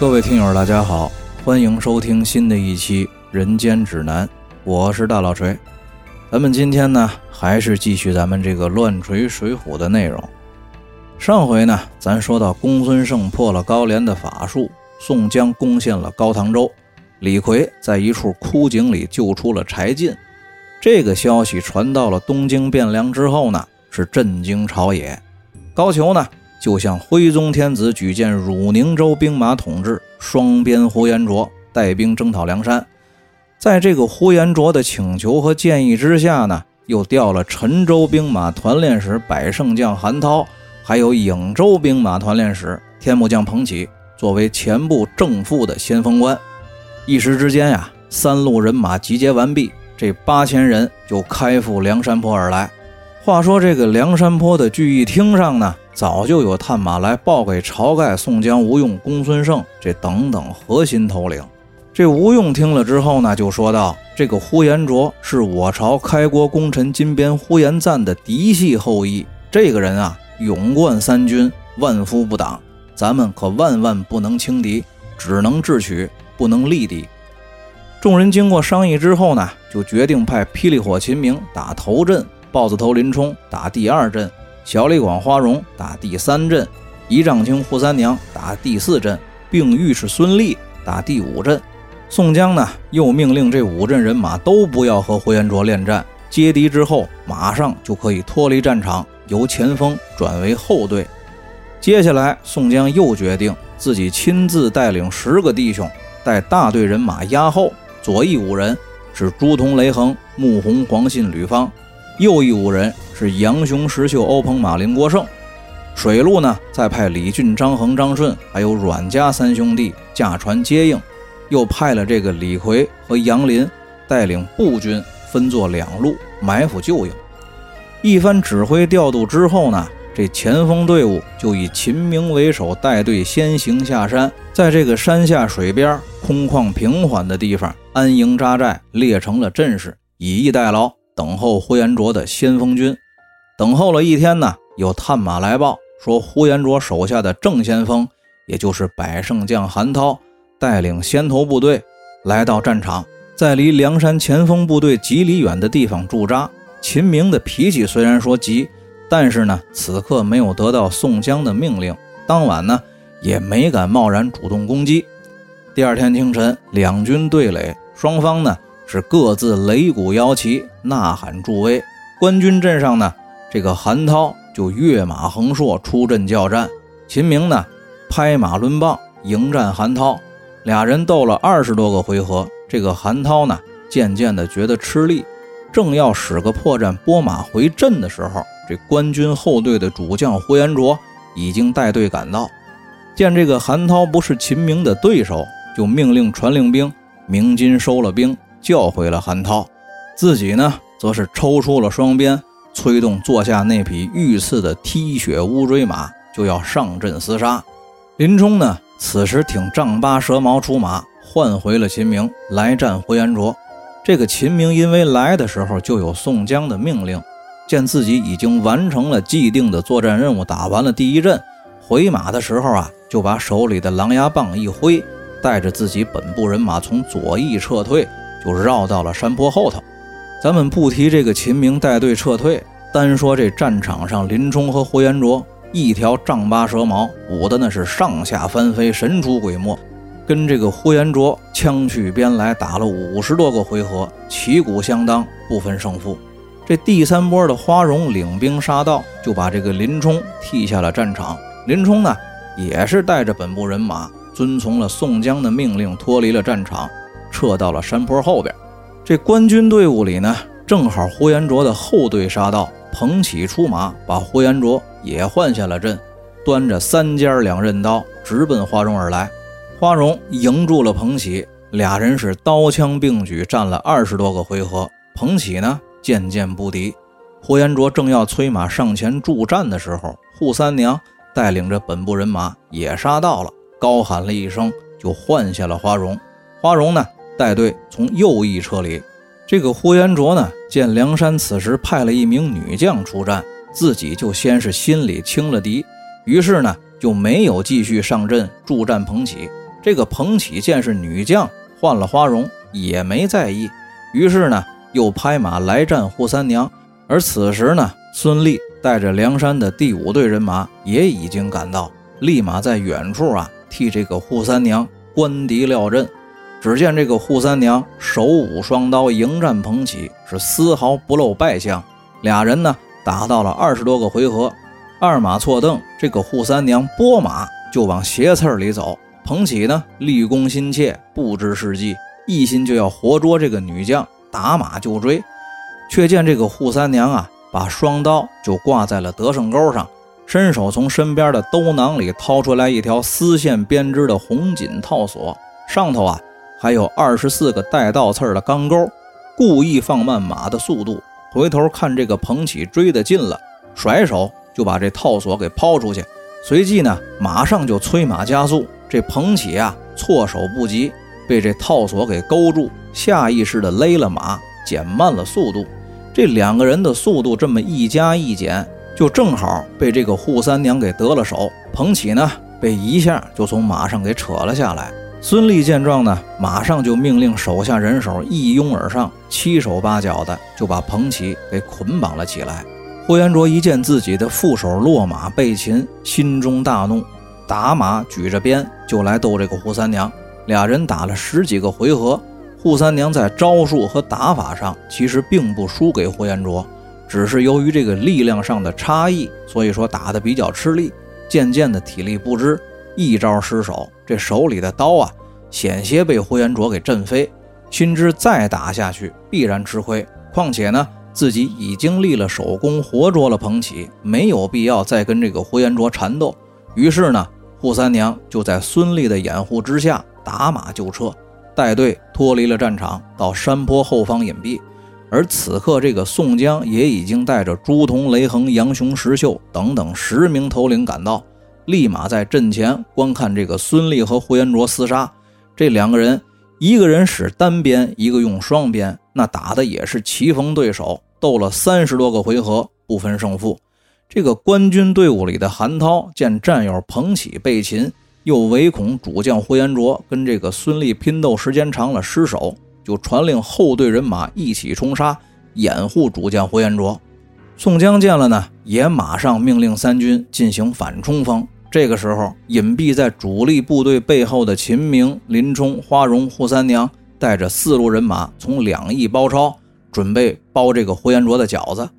各位听友，大家好，欢迎收听新的一期《人间指南》，我是大老锤。咱们今天呢，还是继续咱们这个乱锤水浒的内容。上回呢，咱说到公孙胜破了高廉的法术，宋江攻陷了高唐州，李逵在一处枯井里救出了柴进。这个消息传到了东京汴梁之后呢，是震惊朝野。高俅呢？就向徽宗天子举荐汝宁州兵马统制双边呼延灼带兵征讨梁山，在这个呼延灼的请求和建议之下呢，又调了陈州兵马团练使百胜将韩涛，还有颍州兵马团练使天目将彭起作为前部正副的先锋官。一时之间呀，三路人马集结完毕，这八千人就开赴梁山坡而来。话说这个梁山坡的聚义厅上呢。早就有探马来报给晁盖、宋江、吴用、公孙胜这等等核心头领。这吴用听了之后呢，就说道：“这个呼延灼是我朝开国功臣金鞭呼延赞的嫡系后裔，这个人啊，勇冠三军，万夫不挡，咱们可万万不能轻敌，只能智取，不能力敌。”众人经过商议之后呢，就决定派霹雳火秦明打头阵，豹子头林冲打第二阵。小李广、花荣打第三阵，一丈青、扈三娘打第四阵，并御史孙立打第五阵。宋江呢，又命令这五阵人马都不要和呼延灼恋战，接敌之后马上就可以脱离战场，由前锋转为后队。接下来，宋江又决定自己亲自带领十个弟兄，带大队人马压后，左翼五人是朱仝、雷横、穆弘、黄信、吕方。右翼五人是杨雄、石秀、欧鹏、马林、郭盛，水路呢再派李俊、张衡、张顺，还有阮家三兄弟驾船接应，又派了这个李逵和杨林带领步军分作两路埋伏救应。一番指挥调度之后呢，这前锋队伍就以秦明为首带队先行下山，在这个山下水边空旷平缓的地方安营扎寨，列成了阵势，以逸待劳。等候呼延灼的先锋军，等候了一天呢，有探马来报说，呼延灼手下的正先锋，也就是百胜将韩涛，带领先头部队来到战场，在离梁山前锋部队几里远的地方驻扎。秦明的脾气虽然说急，但是呢，此刻没有得到宋江的命令，当晚呢，也没敢贸然主动攻击。第二天清晨，两军对垒，双方呢。是各自擂鼓摇旗，呐喊助威。官军阵上呢，这个韩涛就跃马横槊出阵叫战，秦明呢拍马抡棒迎战韩涛。俩人斗了二十多个回合，这个韩涛呢渐渐的觉得吃力，正要使个破绽拨马回阵的时候，这官军后队的主将呼延灼已经带队赶到，见这个韩涛不是秦明的对手，就命令传令兵鸣金收了兵。叫回了韩涛，自己呢，则是抽出了双鞭，催动坐下那匹御赐的踢血乌骓马，就要上阵厮杀。林冲呢，此时挺丈八蛇矛出马，换回了秦明来战呼延灼。这个秦明因为来的时候就有宋江的命令，见自己已经完成了既定的作战任务，打完了第一阵，回马的时候啊，就把手里的狼牙棒一挥，带着自己本部人马从左翼撤退。就绕到了山坡后头。咱们不提这个秦明带队撤退，单说这战场上，林冲和呼延灼一条丈八蛇矛舞的那是上下翻飞，神出鬼没，跟这个呼延灼枪去鞭来，打了五十多个回合，旗鼓相当，不分胜负。这第三波的花荣领兵杀到，就把这个林冲替下了战场。林冲呢，也是带着本部人马，遵从了宋江的命令，脱离了战场。撤到了山坡后边，这官军队伍里呢，正好呼延灼的后队杀到，彭起出马，把呼延灼也换下了阵，端着三尖两刃刀，直奔花荣而来。花荣迎住了彭起，俩人是刀枪并举，战了二十多个回合。彭起呢，渐渐不敌。呼延灼正要催马上前助战的时候，扈三娘带领着本部人马也杀到了，高喊了一声，就换下了花荣。花荣呢？带队从右翼撤离，这个呼延灼呢，见梁山此时派了一名女将出战，自己就先是心里轻了敌，于是呢就没有继续上阵助战。彭起这个彭起见是女将，换了花容也没在意，于是呢，又拍马来战扈三娘。而此时呢，孙立带着梁山的第五队人马也已经赶到，立马在远处啊替这个扈三娘关敌料阵。只见这个扈三娘手舞双刀迎战彭起，是丝毫不露败相。俩人呢打到了二十多个回合，二马错蹬，这个扈三娘拨马就往斜刺里走。彭起呢立功心切，不知是计，一心就要活捉这个女将，打马就追。却见这个扈三娘啊，把双刀就挂在了得胜钩上，伸手从身边的兜囊里掏出来一条丝线编织的红锦套索，上头啊还有二十四个带倒刺的钢钩，故意放慢马的速度。回头看这个彭起追得近了，甩手就把这套索给抛出去，随即呢马上就催马加速。这彭起啊措手不及，被这套索给勾住，下意识的勒了马。减慢了速度，这两个人的速度这么一加一减，就正好被这个扈三娘给得了手。彭起呢，被一下就从马上给扯了下来。孙立见状呢，马上就命令手下人手一拥而上，七手八脚的就把彭起给捆绑了起来。呼延灼一见自己的副手落马被擒，心中大怒，打马举着鞭就来斗这个扈三娘。俩人打了十几个回合。扈三娘在招数和打法上其实并不输给呼延灼，只是由于这个力量上的差异，所以说打得比较吃力，渐渐的体力不支，一招失手，这手里的刀啊险些被呼延灼给震飞，心知再打下去必然吃亏，况且呢自己已经立了首功，活捉了彭起，没有必要再跟这个呼延灼缠斗，于是呢，扈三娘就在孙立的掩护之下打马就撤。带队脱离了战场，到山坡后方隐蔽。而此刻，这个宋江也已经带着朱仝、雷横、杨雄、石秀等等十名头领赶到，立马在阵前观看这个孙立和呼延灼厮杀。这两个人，一个人使单鞭，一个用双鞭，那打的也是棋逢对手，斗了三十多个回合，不分胜负。这个官军队伍里的韩涛见战友彭起被擒。又唯恐主将呼延灼跟这个孙立拼斗时间长了失手，就传令后队人马一起冲杀，掩护主将呼延灼。宋江见了呢，也马上命令三军进行反冲锋。这个时候，隐蔽在主力部队背后的秦明、林冲、花荣、扈三娘带着四路人马从两翼包抄，准备包这个呼延灼的饺子。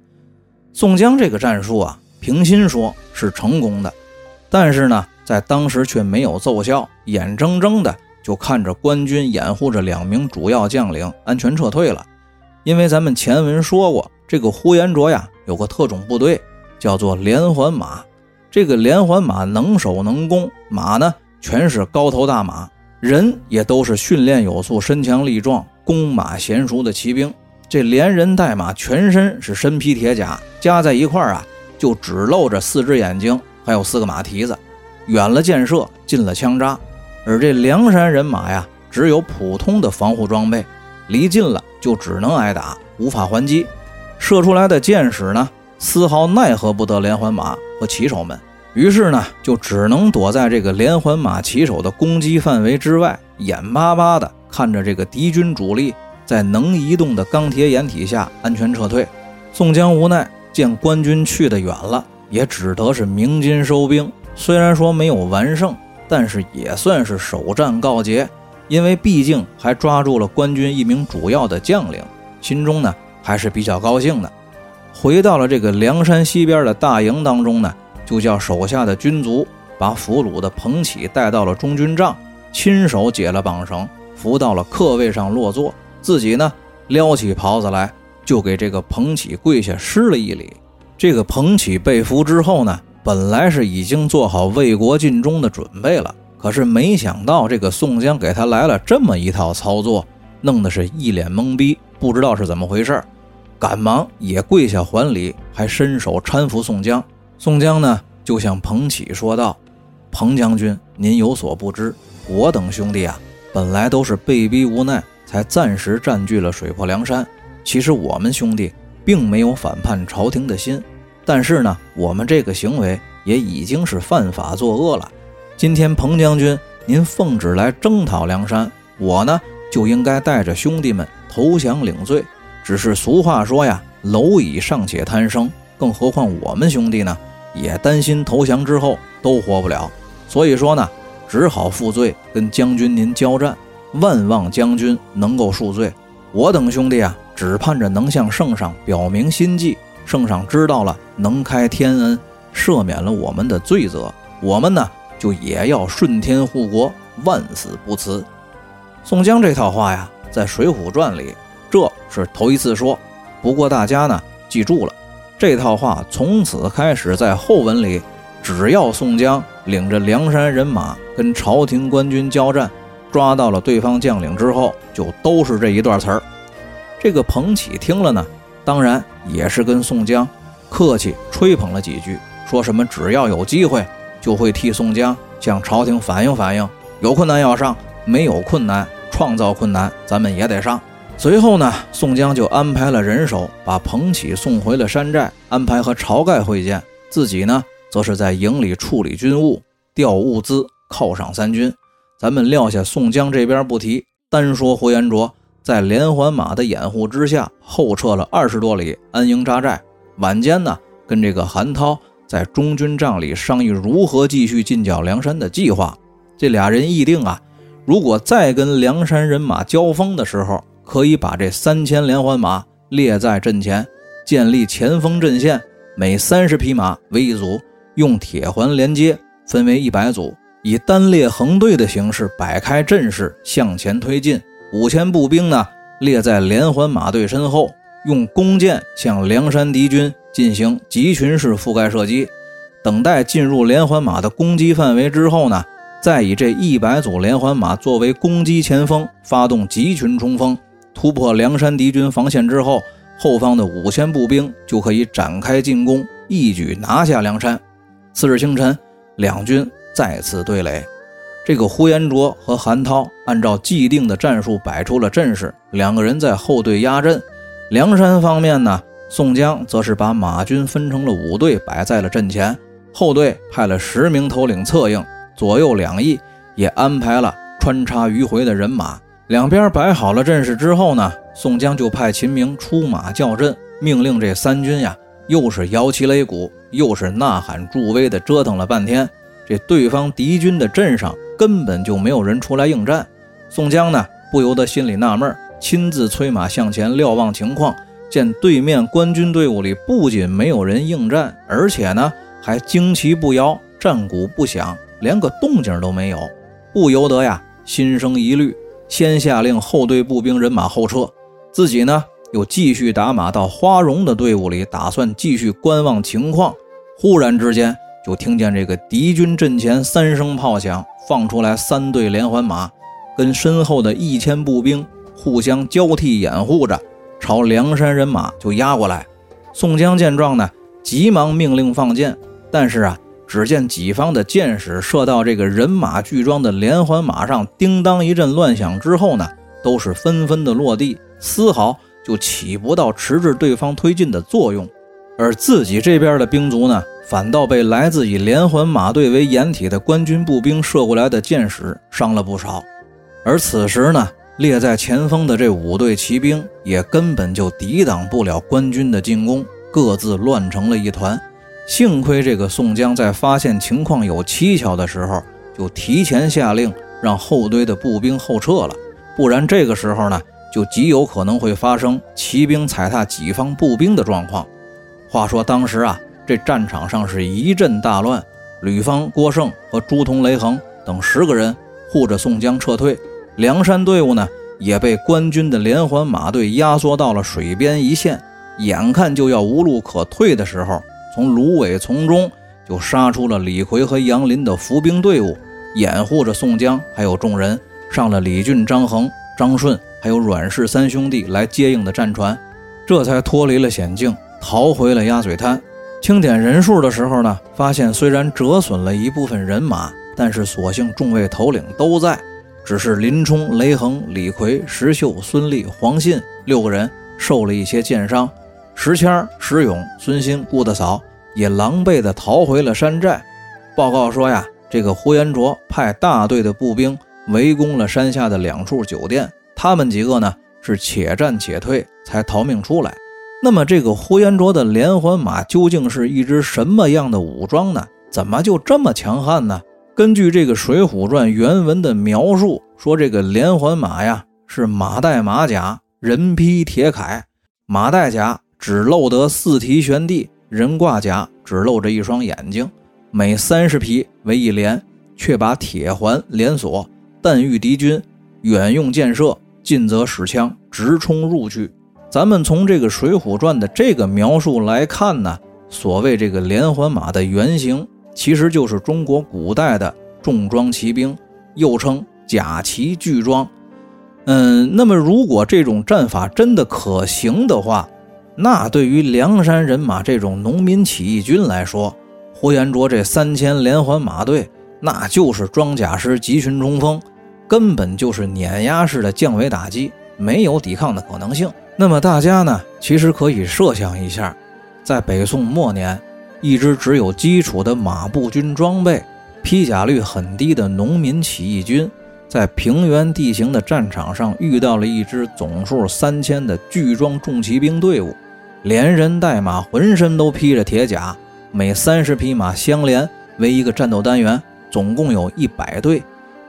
宋江这个战术啊，平心说是成功的，但是呢。在当时却没有奏效，眼睁睁的就看着官军掩护着两名主要将领安全撤退了。因为咱们前文说过，这个呼延灼呀有个特种部队叫做连环马，这个连环马能守能攻，马呢全是高头大马，人也都是训练有素、身强力壮、弓马娴熟的骑兵。这连人带马全身是身披铁甲，加在一块儿啊，就只露着四只眼睛，还有四个马蹄子。远了箭射，近了枪扎，而这梁山人马呀，只有普通的防护装备，离近了就只能挨打，无法还击。射出来的箭矢呢，丝毫奈何不得连环马和骑手们，于是呢，就只能躲在这个连环马骑手的攻击范围之外，眼巴巴的看着这个敌军主力在能移动的钢铁掩体下安全撤退。宋江无奈见官军去得远了，也只得是鸣金收兵。虽然说没有完胜，但是也算是首战告捷，因为毕竟还抓住了官军一名主要的将领，心中呢还是比较高兴的。回到了这个梁山西边的大营当中呢，就叫手下的军卒把俘虏的彭起带到了中军帐，亲手解了绑绳，扶到了客位上落座，自己呢撩起袍子来，就给这个彭起跪下施了一礼。这个彭起被俘之后呢。本来是已经做好为国尽忠的准备了，可是没想到这个宋江给他来了这么一套操作，弄得是一脸懵逼，不知道是怎么回事赶忙也跪下还礼，还伸手搀扶宋江。宋江呢，就向彭起说道：“彭将军，您有所不知，我等兄弟啊，本来都是被逼无奈，才暂时占据了水泊梁山。其实我们兄弟并没有反叛朝廷的心。”但是呢，我们这个行为也已经是犯法作恶了。今天彭将军您奉旨来征讨梁山，我呢就应该带着兄弟们投降领罪。只是俗话说呀，蝼蚁尚且贪生，更何况我们兄弟呢？也担心投降之后都活不了，所以说呢，只好负罪跟将军您交战。万望将军能够恕罪。我等兄弟啊，只盼着能向圣上表明心迹，圣上知道了，能开天恩，赦免了我们的罪责。我们呢，就也要顺天护国，万死不辞。宋江这套话呀，在《水浒传》里这是头一次说。不过大家呢，记住了，这套话从此开始在后文里，只要宋江领着梁山人马跟朝廷官军交战。抓到了对方将领之后，就都是这一段词儿。这个彭起听了呢，当然也是跟宋江客气吹捧了几句，说什么只要有机会，就会替宋江向朝廷反映反映，有困难要上，没有困难创造困难，咱们也得上。随后呢，宋江就安排了人手把彭起送回了山寨，安排和晁盖会见，自己呢，则是在营里处理军务、调物资、犒赏三军。咱们撂下宋江这边不提，单说呼延灼在连环马的掩护之下后撤了二十多里，安营扎寨。晚间呢，跟这个韩涛在中军帐里商议如何继续进剿梁山的计划。这俩人议定啊，如果再跟梁山人马交锋的时候，可以把这三千连环马列在阵前，建立前锋阵线，每三十匹马为一组，用铁环连接，分为一百组。以单列横队的形式摆开阵势向前推进，五千步兵呢列在连环马队身后，用弓箭向梁山敌军进行集群式覆盖射击。等待进入连环马的攻击范围之后呢，再以这一百组连环马作为攻击前锋，发动集群冲锋，突破梁山敌军防线之后，后方的五千步兵就可以展开进攻，一举拿下梁山。次日清晨，两军。再次对垒，这个呼延灼和韩涛按照既定的战术摆出了阵势，两个人在后队压阵。梁山方面呢，宋江则是把马军分成了五队摆在了阵前，后队派了十名头领策应，左右两翼也安排了穿插迂回的人马。两边摆好了阵势之后呢，宋江就派秦明出马叫阵，命令这三军呀，又是摇旗擂鼓，又是呐喊助威的折腾了半天。这对方敌军的阵上根本就没有人出来应战，宋江呢不由得心里纳闷，亲自催马向前瞭望情况，见对面官军队伍里不仅没有人应战，而且呢还旌旗不摇，战鼓不响，连个动静都没有，不由得呀心生疑虑，先下令后队步兵人马后撤，自己呢又继续打马到花荣的队伍里，打算继续观望情况。忽然之间。就听见这个敌军阵前三声炮响，放出来三队连环马，跟身后的一千步兵互相交替掩护着，朝梁山人马就压过来。宋江见状呢，急忙命令放箭，但是啊，只见己方的箭矢射到这个人马聚装的连环马上，叮当一阵乱响之后呢，都是纷纷的落地，丝毫就起不到迟滞对方推进的作用。而自己这边的兵卒呢，反倒被来自以连环马队为掩体的官军步兵射过来的箭矢伤了不少。而此时呢，列在前锋的这五队骑兵也根本就抵挡不了官军的进攻，各自乱成了一团。幸亏这个宋江在发现情况有蹊跷的时候，就提前下令让后队的步兵后撤了，不然这个时候呢，就极有可能会发生骑兵踩踏己方步兵的状况。话说当时啊，这战场上是一阵大乱，吕方、郭盛和朱仝、雷横等十个人护着宋江撤退，梁山队伍呢也被官军的连环马队压缩到了水边一线，眼看就要无路可退的时候，从芦苇丛中就杀出了李逵和杨林的伏兵队伍，掩护着宋江还有众人上了李俊、张衡、张顺还有阮氏三兄弟来接应的战船，这才脱离了险境。逃回了鸭嘴滩，清点人数的时候呢，发现虽然折损了一部分人马，但是所幸众位头领都在，只是林冲、雷横、李逵、石秀、孙立、黄信六个人受了一些箭伤，石谦、石勇、孙兴、顾大嫂也狼狈地逃回了山寨。报告说呀，这个呼延灼派大队的步兵围攻了山下的两处酒店，他们几个呢是且战且退，才逃命出来。那么这个呼延灼的连环马究竟是一支什么样的武装呢？怎么就这么强悍呢？根据这个《水浒传》原文的描述，说这个连环马呀是马带马甲，人披铁铠，马带甲只露得四蹄悬地，人挂甲只露着一双眼睛，每三十匹为一连，却把铁环连锁，但遇敌军，远用箭射，近则使枪直冲入去。咱们从这个《水浒传》的这个描述来看呢，所谓这个连环马的原型，其实就是中国古代的重装骑兵，又称甲骑巨装。嗯，那么如果这种战法真的可行的话，那对于梁山人马这种农民起义军来说，呼延灼这三千连环马队，那就是装甲师集群冲锋，根本就是碾压式的降维打击，没有抵抗的可能性。那么大家呢，其实可以设想一下，在北宋末年，一支只有基础的马步军装备、披甲率很低的农民起义军，在平原地形的战场上遇到了一支总数三千的巨装重骑兵队伍，连人带马，浑身都披着铁甲，每三十匹马相连为一个战斗单元，总共有一百队。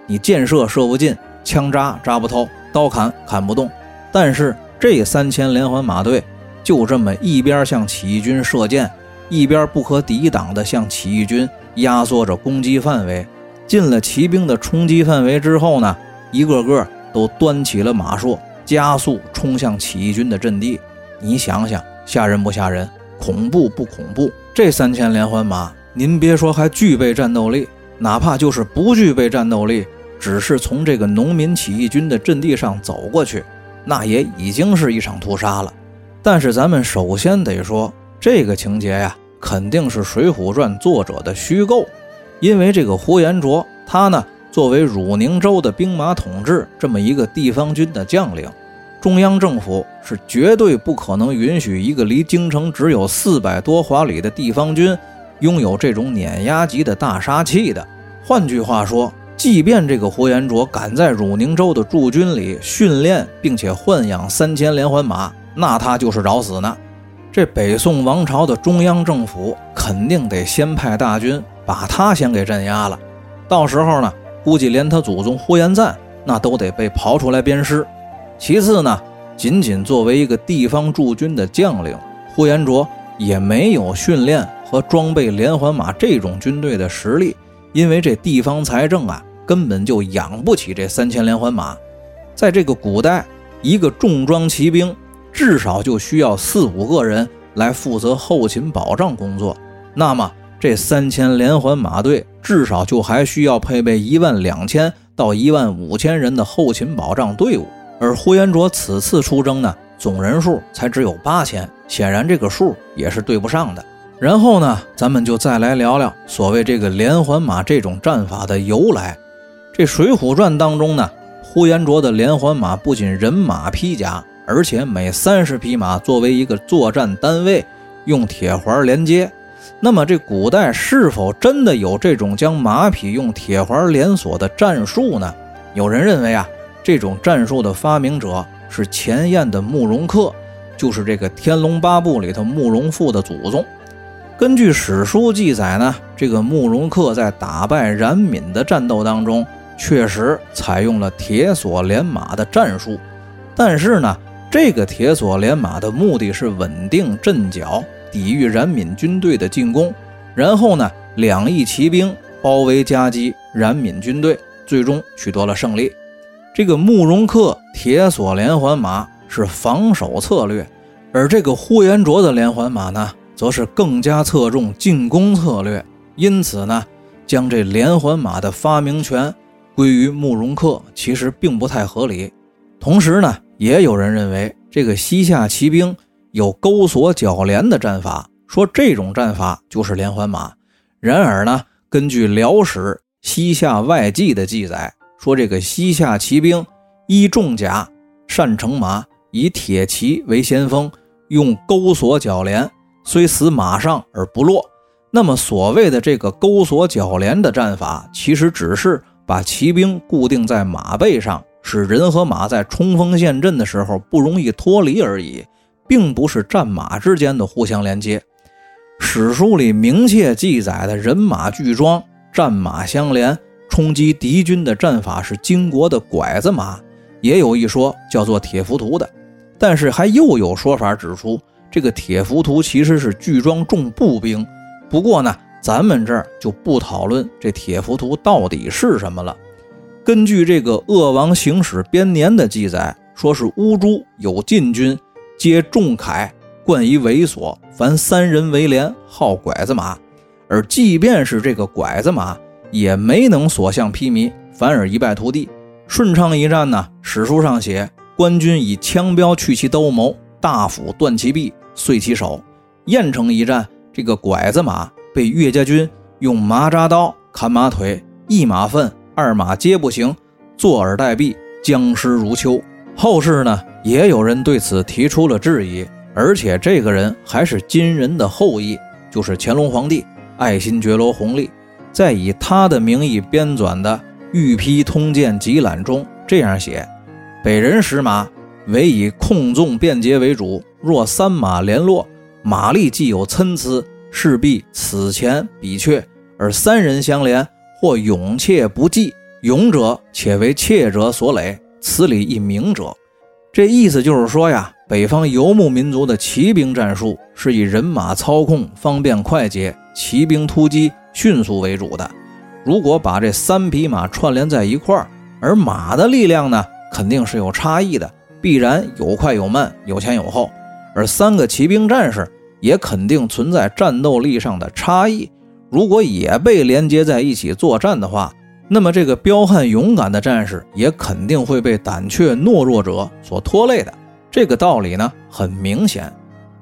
你箭射射不进，枪扎扎不透，刀砍砍不动，但是。这三千连环马队就这么一边向起义军射箭，一边不可抵挡地向起义军压缩着攻击范围。进了骑兵的冲击范围之后呢，一个个都端起了马槊，加速冲向起义军的阵地。你想想，吓人不吓人？恐怖不恐怖？这三千连环马，您别说还具备战斗力，哪怕就是不具备战斗力，只是从这个农民起义军的阵地上走过去。那也已经是一场屠杀了，但是咱们首先得说，这个情节呀，肯定是《水浒传》作者的虚构，因为这个呼延灼，他呢作为汝宁州的兵马统治这么一个地方军的将领，中央政府是绝对不可能允许一个离京城只有四百多华里的地方军拥有这种碾压级的大杀器的。换句话说。即便这个呼延灼敢在汝宁州的驻军里训练，并且豢养三千连环马，那他就是找死呢。这北宋王朝的中央政府肯定得先派大军把他先给镇压了。到时候呢，估计连他祖宗呼延赞那都得被刨出来鞭尸。其次呢，仅仅作为一个地方驻军的将领，呼延灼也没有训练和装备连环马这种军队的实力。因为这地方财政啊，根本就养不起这三千连环马。在这个古代，一个重装骑兵至少就需要四五个人来负责后勤保障工作。那么，这三千连环马队至少就还需要配备一万两千到一万五千人的后勤保障队伍。而呼延灼此次出征呢，总人数才只有八千，显然这个数也是对不上的。然后呢，咱们就再来聊聊所谓这个连环马这种战法的由来。这《水浒传》当中呢，呼延灼的连环马不仅人马披甲，而且每三十匹马作为一个作战单位，用铁环连接。那么，这古代是否真的有这种将马匹用铁环连锁的战术呢？有人认为啊，这种战术的发明者是前燕的慕容恪，就是这个《天龙八部》里头慕容复的祖宗。根据史书记载呢，这个慕容恪在打败冉闵的战斗当中，确实采用了铁索连马的战术。但是呢，这个铁索连马的目的是稳定阵脚，抵御冉闵军队的进攻。然后呢，两翼骑兵包围夹击冉闵军队，最终取得了胜利。这个慕容恪铁索连环马是防守策略，而这个呼延灼的连环马呢？则是更加侧重进攻策略，因此呢，将这连环马的发明权归于慕容恪，其实并不太合理。同时呢，也有人认为这个西夏骑兵有钩索铰连的战法，说这种战法就是连环马。然而呢，根据《辽史西夏外记》的记载，说这个西夏骑兵依重甲，善乘马，以铁骑为先锋，用钩索铰连。虽死马上而不落，那么所谓的这个钩索铰连的战法，其实只是把骑兵固定在马背上，使人和马在冲锋陷阵的时候不容易脱离而已，并不是战马之间的互相连接。史书里明确记载的人马俱装、战马相连、冲击敌军的战法是金国的拐子马，也有一说叫做铁浮屠的。但是还又有说法指出，这个铁浮屠其实是聚装重步兵。不过呢，咱们这儿就不讨论这铁浮屠到底是什么了。根据这个《鄂王行史编年》的记载，说是乌珠有禁军，皆重铠，冠以猥琐，凡三人为连，号拐子马。而即便是这个拐子马，也没能所向披靡，反而一败涂地。顺昌一战呢，史书上写。官军以枪标去其兜谋，大斧断其臂，碎其手。郾城一战，这个拐子马被岳家军用麻扎刀砍马腿，一马粪，二马皆不行，坐而待毙，僵尸如秋。后世呢，也有人对此提出了质疑，而且这个人还是金人的后裔，就是乾隆皇帝爱新觉罗弘历，在以他的名义编纂的《御批通鉴集览》中这样写。北人使马，唯以控纵便捷为主。若三马联络，马力既有参差，势必此前比却；而三人相连，或勇怯不济，勇者且为怯者所累，此理亦明者。这意思就是说呀，北方游牧民族的骑兵战术是以人马操控方便快捷、骑兵突击迅速为主的。如果把这三匹马串联在一块儿，而马的力量呢？肯定是有差异的，必然有快有慢，有前有后。而三个骑兵战士也肯定存在战斗力上的差异。如果也被连接在一起作战的话，那么这个彪悍勇敢的战士也肯定会被胆怯懦弱者所拖累的。这个道理呢很明显。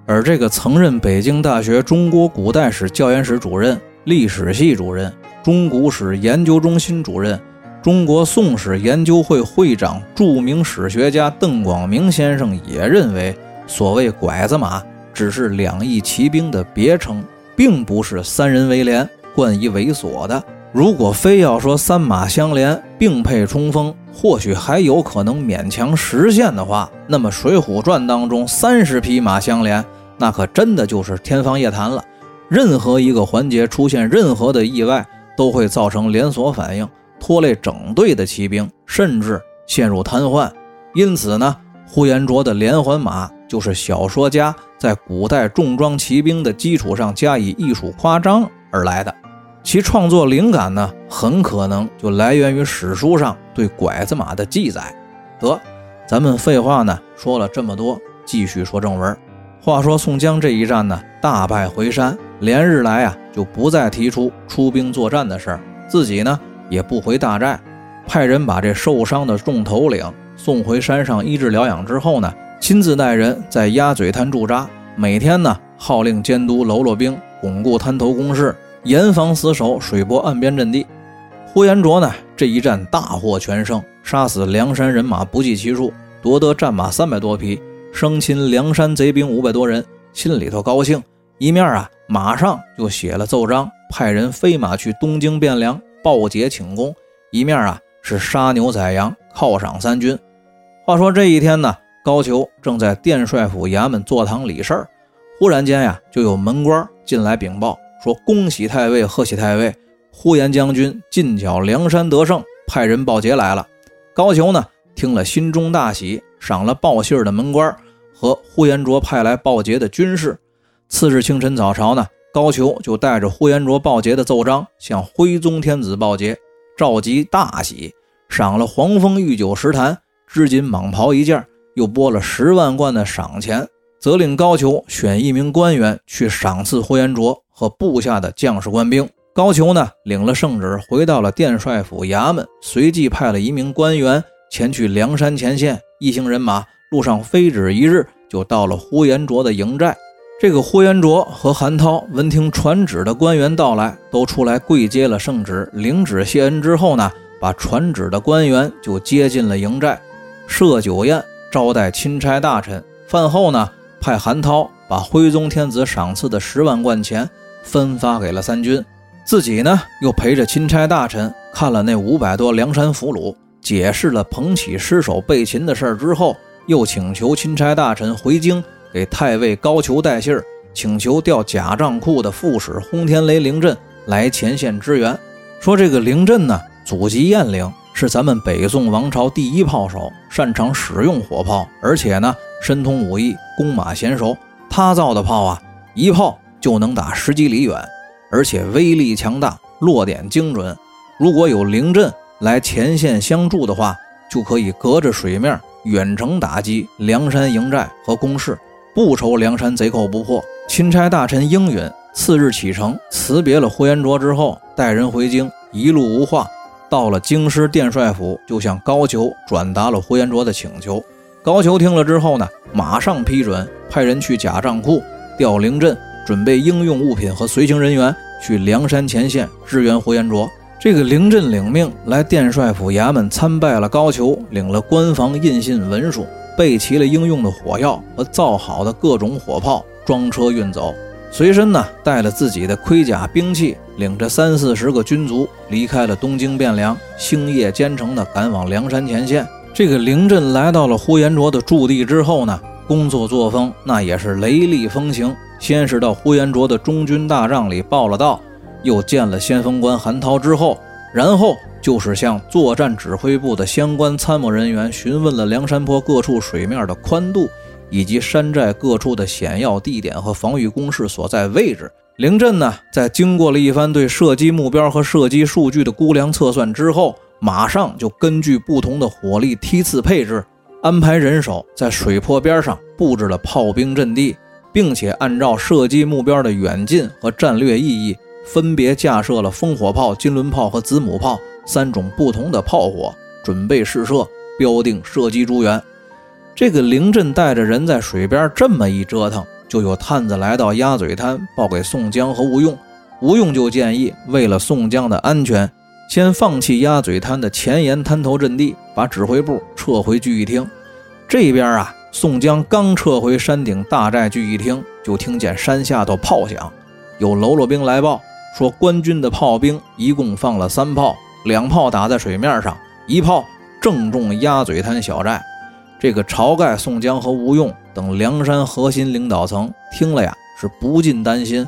而这个曾任北京大学中国古代史教研室主任、历史系主任、中古史研究中心主任。中国宋史研究会会长、著名史学家邓广明先生也认为，所谓“拐子马”只是两翼骑兵的别称，并不是三人为连、冠以猥琐的。如果非要说三马相连、并配冲锋，或许还有可能勉强实现的话，那么《水浒传》当中三十匹马相连，那可真的就是天方夜谭了。任何一个环节出现任何的意外，都会造成连锁反应。拖累整队的骑兵，甚至陷入瘫痪。因此呢，呼延灼的连环马就是小说家在古代重装骑兵的基础上加以艺术夸张而来的。其创作灵感呢，很可能就来源于史书上对拐子马的记载。得，咱们废话呢说了这么多，继续说正文。话说宋江这一战呢，大败回山，连日来啊就不再提出出兵作战的事儿，自己呢。也不回大寨，派人把这受伤的众头领送回山上医治疗养之后呢，亲自带人在鸭嘴滩驻扎，每天呢号令监督喽啰兵，巩固滩头工事，严防死守水泊岸边阵地。呼延灼呢这一战大获全胜，杀死梁山人马不计其数，夺得战马三百多匹，生擒梁山贼兵五百多人，心里头高兴。一面啊马上就写了奏章，派人飞马去东京汴梁。报捷请功，一面啊是杀牛宰羊，犒赏三军。话说这一天呢，高俅正在殿帅府衙门坐堂理事，忽然间呀，就有门官进来禀报说：“恭喜太尉，贺喜太尉，呼延将军进剿梁山得胜，派人报捷来了。”高俅呢听了，心中大喜，赏了报信的门官和呼延灼派来报捷的军士。次日清晨早朝呢。高俅就带着呼延灼报捷的奏章向徽宗天子报捷，召集大喜，赏了黄蜂御酒十坛，织锦蟒袍一件，又拨了十万贯的赏钱，责令高俅选一名官员去赏赐呼延灼和部下的将士官兵。高俅呢，领了圣旨，回到了殿帅府衙门，随即派了一名官员前去梁山前线，一行人马路上飞止一日，就到了呼延灼的营寨。这个呼延灼和韩涛闻听传旨的官员到来，都出来跪接了圣旨，领旨谢恩之后呢，把传旨的官员就接进了营寨，设酒宴招待钦差大臣。饭后呢，派韩涛把徽宗天子赏赐的十万贯钱分发给了三军。自己呢，又陪着钦差大臣看了那五百多梁山俘虏，解释了彭起失手被擒的事儿之后，又请求钦差大臣回京给太尉高俅带信儿，请求调假账库的副使轰天雷凌震来前线支援。说这个凌震呢，祖籍雁陵，是咱们北宋王朝第一炮手，擅长使用火炮，而且呢，深通武艺，弓马娴熟。他造的炮啊，一炮就能打十几里远。而且威力强大，落点精准。如果有凌阵来前线相助的话，就可以隔着水面远程打击梁山营寨和工事，不愁梁山贼寇不破。钦差大臣应允，次日启程，辞别了呼延灼之后，带人回京，一路无话。到了京师殿帅府，就向高俅转达了呼延灼的请求。高俅听了之后呢，马上批准，派人去假账库调凌阵，准备应用物品和随行人员。去梁山前线支援呼延灼，这个凌震领命来殿帅府衙门参拜了高俅，领了官房印信文书，备齐了应用的火药和造好的各种火炮，装车运走。随身呢带了自己的盔甲兵器，领着三四十个军卒离开了东京汴梁，星夜兼程的赶往梁山前线。这个凌震来到了呼延灼的驻地之后呢，工作作风那也是雷厉风行。先是到呼延灼的中军大帐里报了到，又见了先锋官韩涛之后，然后就是向作战指挥部的相关参谋人员询问了梁山坡各处水面的宽度，以及山寨各处的险要地点和防御工事所在位置。凌震呢，在经过了一番对射击目标和射击数据的估量测算之后，马上就根据不同的火力梯次配置，安排人手在水坡边上布置了炮兵阵地。并且按照射击目标的远近和战略意义，分别架设了烽火炮、金轮炮和子母炮三种不同的炮火，准备试射，标定射击诸元。这个凌震带着人在水边这么一折腾，就有探子来到鸭嘴滩，报给宋江和吴用。吴用就建议，为了宋江的安全，先放弃鸭嘴滩的前沿滩头阵地，把指挥部撤回聚义厅。这边啊。宋江刚撤回山顶大寨聚义厅，就听见山下头炮响，有喽啰兵来报说，官军的炮兵一共放了三炮，两炮打在水面上，一炮正中鸭嘴滩小寨。这个晁盖、宋江和吴用等梁山核心领导层听了呀，是不禁担心，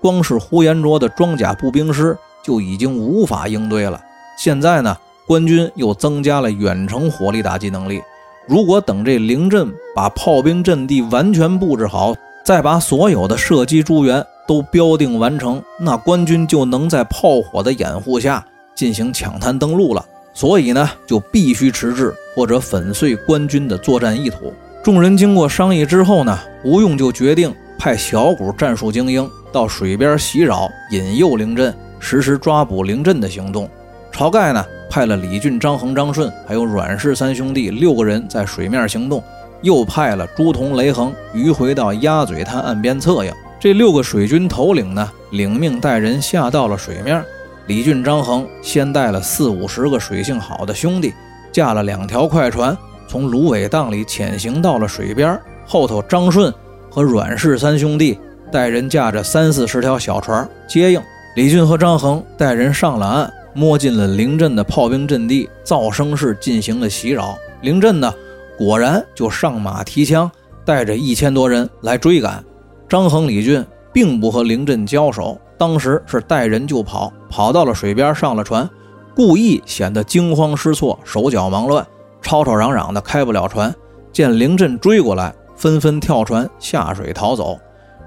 光是呼延灼的装甲步兵师就已经无法应对了，现在呢，官军又增加了远程火力打击能力。如果等这凌阵把炮兵阵地完全布置好，再把所有的射击诸元都标定完成，那官军就能在炮火的掩护下进行抢滩登陆了。所以呢，就必须迟滞或者粉碎官军的作战意图。众人经过商议之后呢，吴用就决定派小股战术精英到水边袭扰，引诱凌阵实施抓捕凌阵的行动。晁盖呢？派了李俊、张衡、张顺，还有阮氏三兄弟六个人在水面行动，又派了朱仝、雷横迂回到鸭嘴滩岸边策应。这六个水军头领呢，领命带人下到了水面。李俊、张衡先带了四五十个水性好的兄弟，驾了两条快船，从芦苇荡里潜行到了水边。后头张顺和阮氏三兄弟带人驾着三四十条小船接应。李俊和张衡带人上了岸。摸进了凌阵的炮兵阵地，噪声式进行了袭扰。凌阵呢，果然就上马提枪，带着一千多人来追赶。张衡、李俊并不和凌阵交手，当时是带人就跑，跑到了水边，上了船，故意显得惊慌失措，手脚忙乱，吵吵嚷嚷的开不了船。见凌阵追过来，纷纷跳船下水逃走。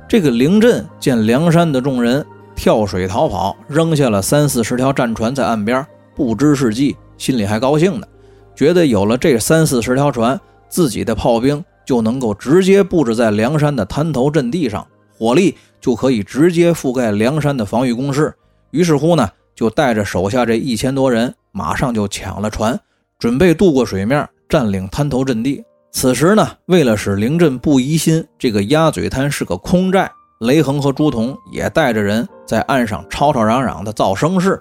这个凌振见梁山的众人。跳水逃跑，扔下了三四十条战船在岸边，不知是计，心里还高兴呢，觉得有了这三四十条船，自己的炮兵就能够直接布置在梁山的滩头阵地上，火力就可以直接覆盖梁山的防御工事。于是乎呢，就带着手下这一千多人，马上就抢了船，准备渡过水面，占领滩头阵地。此时呢，为了使凌阵不疑心这个鸭嘴滩是个空寨。雷横和朱仝也带着人在岸上吵吵嚷嚷的造声势，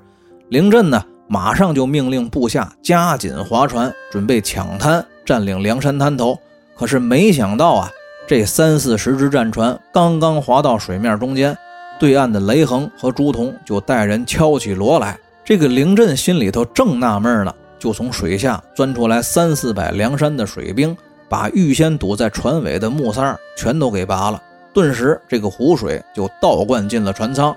凌震呢马上就命令部下加紧划船，准备抢滩占领梁山滩头。可是没想到啊，这三四十只战船刚刚划到水面中间，对岸的雷横和朱仝就带人敲起锣来。这个凌震心里头正纳闷呢，就从水下钻出来三四百梁山的水兵，把预先堵在船尾的木塞全都给拔了。顿时，这个湖水就倒灌进了船舱。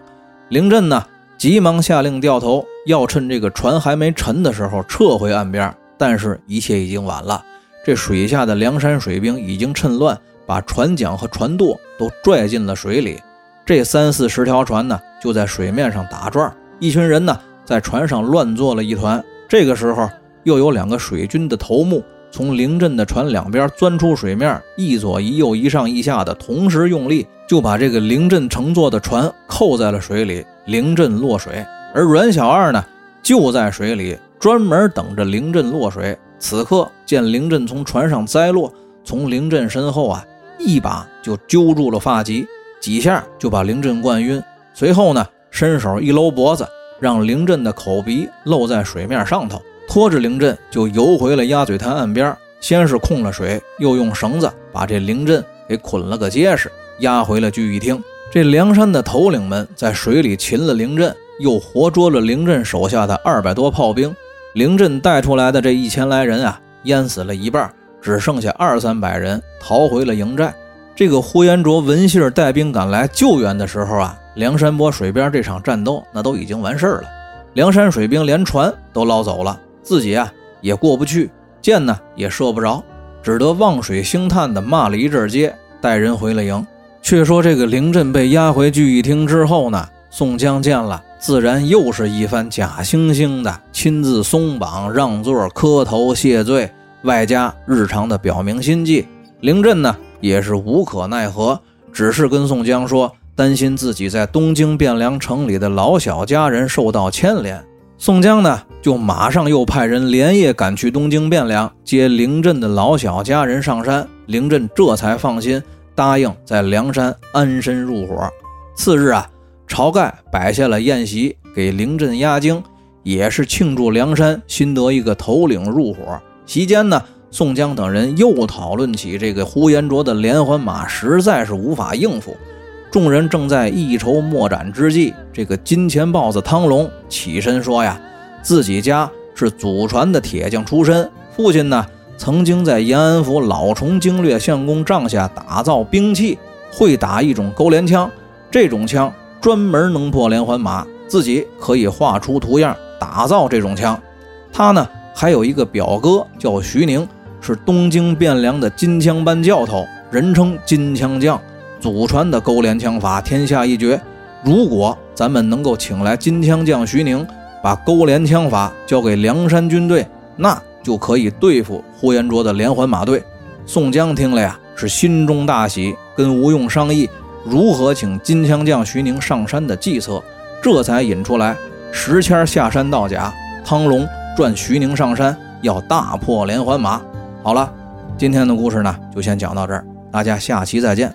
凌震呢，急忙下令掉头，要趁这个船还没沉的时候撤回岸边。但是，一切已经晚了。这水下的梁山水兵已经趁乱把船桨和船舵都拽进了水里。这三四十条船呢，就在水面上打转。一群人呢。在船上乱作了一团。这个时候，又有两个水军的头目从凌阵的船两边钻出水面，一左一右、一上一下的同时用力，就把这个凌阵乘坐的船扣在了水里。凌阵落水，而阮小二呢，就在水里专门等着凌阵落水。此刻见凌震从船上栽落，从凌震身后啊，一把就揪住了发髻，几下就把凌震灌晕。随后呢，伸手一搂脖子。让凌震的口鼻露在水面上头，拖着凌震就游回了鸭嘴滩岸边。先是控了水，又用绳子把这凌震给捆了个结实，押回了聚义厅。这梁山的头领们在水里擒了凌震，又活捉了凌震手下的二百多炮兵。凌震带出来的这一千来人啊，淹死了一半，只剩下二三百人逃回了营寨。这个呼延灼闻信带兵赶来救援的时候啊。梁山泊水边这场战斗，那都已经完事儿了。梁山水兵连船都捞走了，自己啊也过不去，箭呢也射不着，只得望水兴叹的骂了一阵街，带人回了营。却说这个凌震被押回聚义厅之后呢，宋江见了，自然又是一番假惺惺的亲自松绑、让座、磕头谢罪，外加日常的表明心迹。凌震呢也是无可奈何，只是跟宋江说。担心自己在东京汴梁城里的老小家人受到牵连，宋江呢就马上又派人连夜赶去东京汴梁接凌震的老小家人上山。凌震这才放心，答应在梁山安身入伙。次日啊，晁盖摆下了宴席，给凌震压惊，也是庆祝梁山新得一个头领入伙。席间呢，宋江等人又讨论起这个呼延灼的连环马，实在是无法应付。众人正在一筹莫展之际，这个金钱豹子汤龙起身说：“呀，自己家是祖传的铁匠出身，父亲呢曾经在延安府老崇经略相公帐下打造兵器，会打一种钩镰枪，这种枪专门能破连环马，自己可以画出图样打造这种枪。他呢还有一个表哥叫徐宁，是东京汴梁的金枪班教头，人称金枪将。”祖传的勾连枪法天下一绝，如果咱们能够请来金枪将徐宁，把勾连枪法交给梁山军队，那就可以对付呼延灼的连环马队。宋江听了呀，是心中大喜，跟吴用商议如何请金枪将徐宁上山的计策，这才引出来石谦下山盗甲，汤龙转徐宁上山，要大破连环马。好了，今天的故事呢，就先讲到这儿，大家下期再见。